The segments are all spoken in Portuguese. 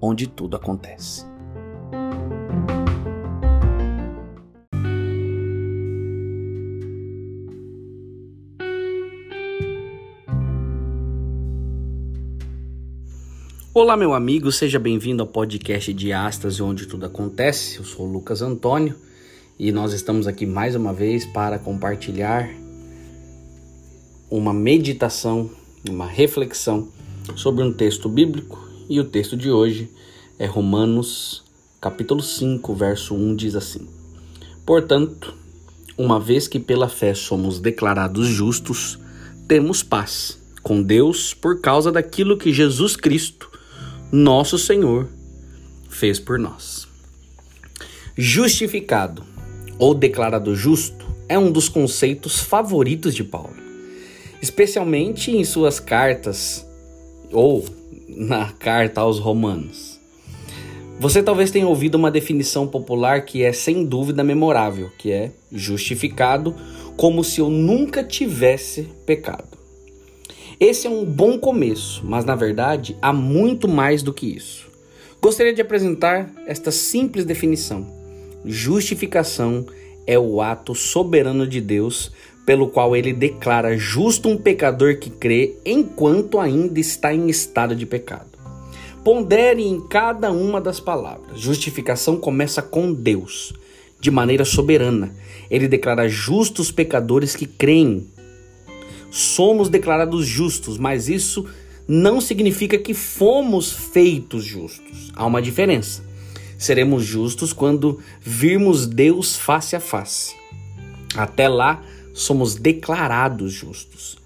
onde tudo acontece. Olá, meu amigo, seja bem-vindo ao podcast de Astas, onde tudo acontece. Eu sou o Lucas Antônio e nós estamos aqui mais uma vez para compartilhar uma meditação, uma reflexão sobre um texto bíblico. E o texto de hoje é Romanos, capítulo 5, verso 1 diz assim: Portanto, uma vez que pela fé somos declarados justos, temos paz com Deus por causa daquilo que Jesus Cristo nosso Senhor fez por nós. Justificado ou declarado justo é um dos conceitos favoritos de Paulo, especialmente em suas cartas ou na carta aos Romanos. Você talvez tenha ouvido uma definição popular que é sem dúvida memorável, que é justificado como se eu nunca tivesse pecado. Esse é um bom começo, mas na verdade há muito mais do que isso. Gostaria de apresentar esta simples definição: justificação é o ato soberano de Deus pelo qual ele declara justo um pecador que crê enquanto ainda está em estado de pecado. Pondere em cada uma das palavras. Justificação começa com Deus, de maneira soberana. Ele declara justos pecadores que creem somos declarados justos, mas isso não significa que fomos feitos justos. Há uma diferença. Seremos justos quando virmos Deus face a face. Até lá, somos declarados justos.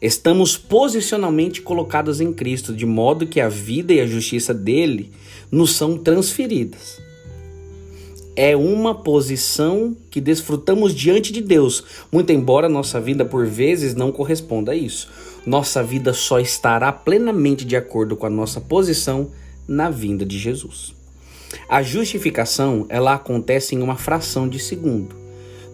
Estamos posicionalmente colocados em Cristo, de modo que a vida e a justiça dele nos são transferidas é uma posição que desfrutamos diante de Deus, muito embora nossa vida por vezes não corresponda a isso. Nossa vida só estará plenamente de acordo com a nossa posição na vinda de Jesus. A justificação, ela acontece em uma fração de segundo,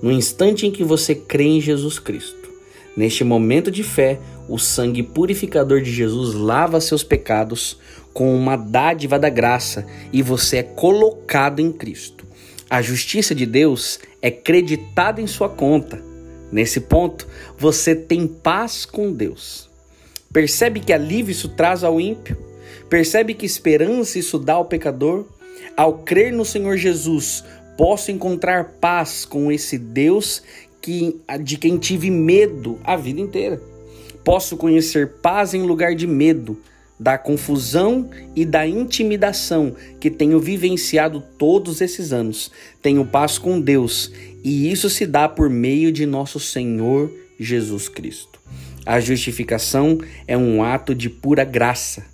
no instante em que você crê em Jesus Cristo. Neste momento de fé, o sangue purificador de Jesus lava seus pecados com uma dádiva da graça e você é colocado em Cristo. A justiça de Deus é creditada em sua conta. Nesse ponto, você tem paz com Deus. Percebe que alívio isso traz ao ímpio? Percebe que esperança isso dá ao pecador? Ao crer no Senhor Jesus, posso encontrar paz com esse Deus que, de quem tive medo a vida inteira. Posso conhecer paz em lugar de medo da confusão e da intimidação que tenho vivenciado todos esses anos. Tenho paz com Deus e isso se dá por meio de nosso Senhor Jesus Cristo. A justificação é um ato de pura graça.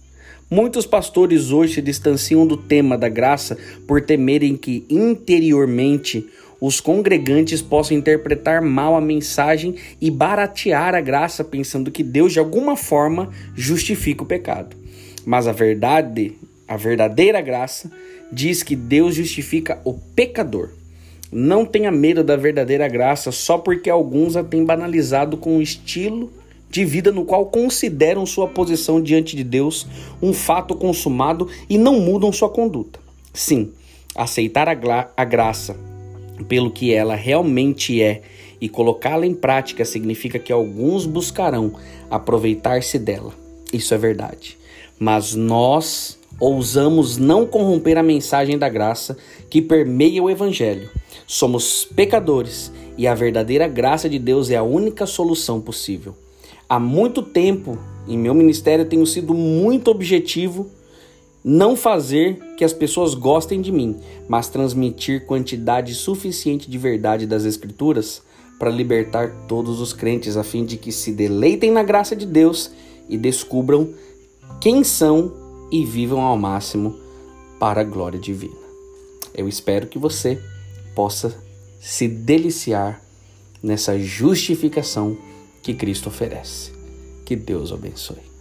Muitos pastores hoje se distanciam do tema da graça por temerem que interiormente os congregantes possam interpretar mal a mensagem e baratear a graça, pensando que Deus de alguma forma justifica o pecado. Mas a verdade, a verdadeira graça, diz que Deus justifica o pecador. Não tenha medo da verdadeira graça só porque alguns a têm banalizado com um estilo de vida no qual consideram sua posição diante de Deus um fato consumado e não mudam sua conduta. Sim, aceitar a, a graça pelo que ela realmente é e colocá-la em prática significa que alguns buscarão aproveitar-se dela. Isso é verdade. Mas nós ousamos não corromper a mensagem da graça que permeia o Evangelho. Somos pecadores e a verdadeira graça de Deus é a única solução possível. Há muito tempo em meu ministério tenho sido muito objetivo não fazer que as pessoas gostem de mim, mas transmitir quantidade suficiente de verdade das Escrituras para libertar todos os crentes, a fim de que se deleitem na graça de Deus e descubram quem são e vivam ao máximo para a glória divina. Eu espero que você possa se deliciar nessa justificação que Cristo oferece. Que Deus abençoe.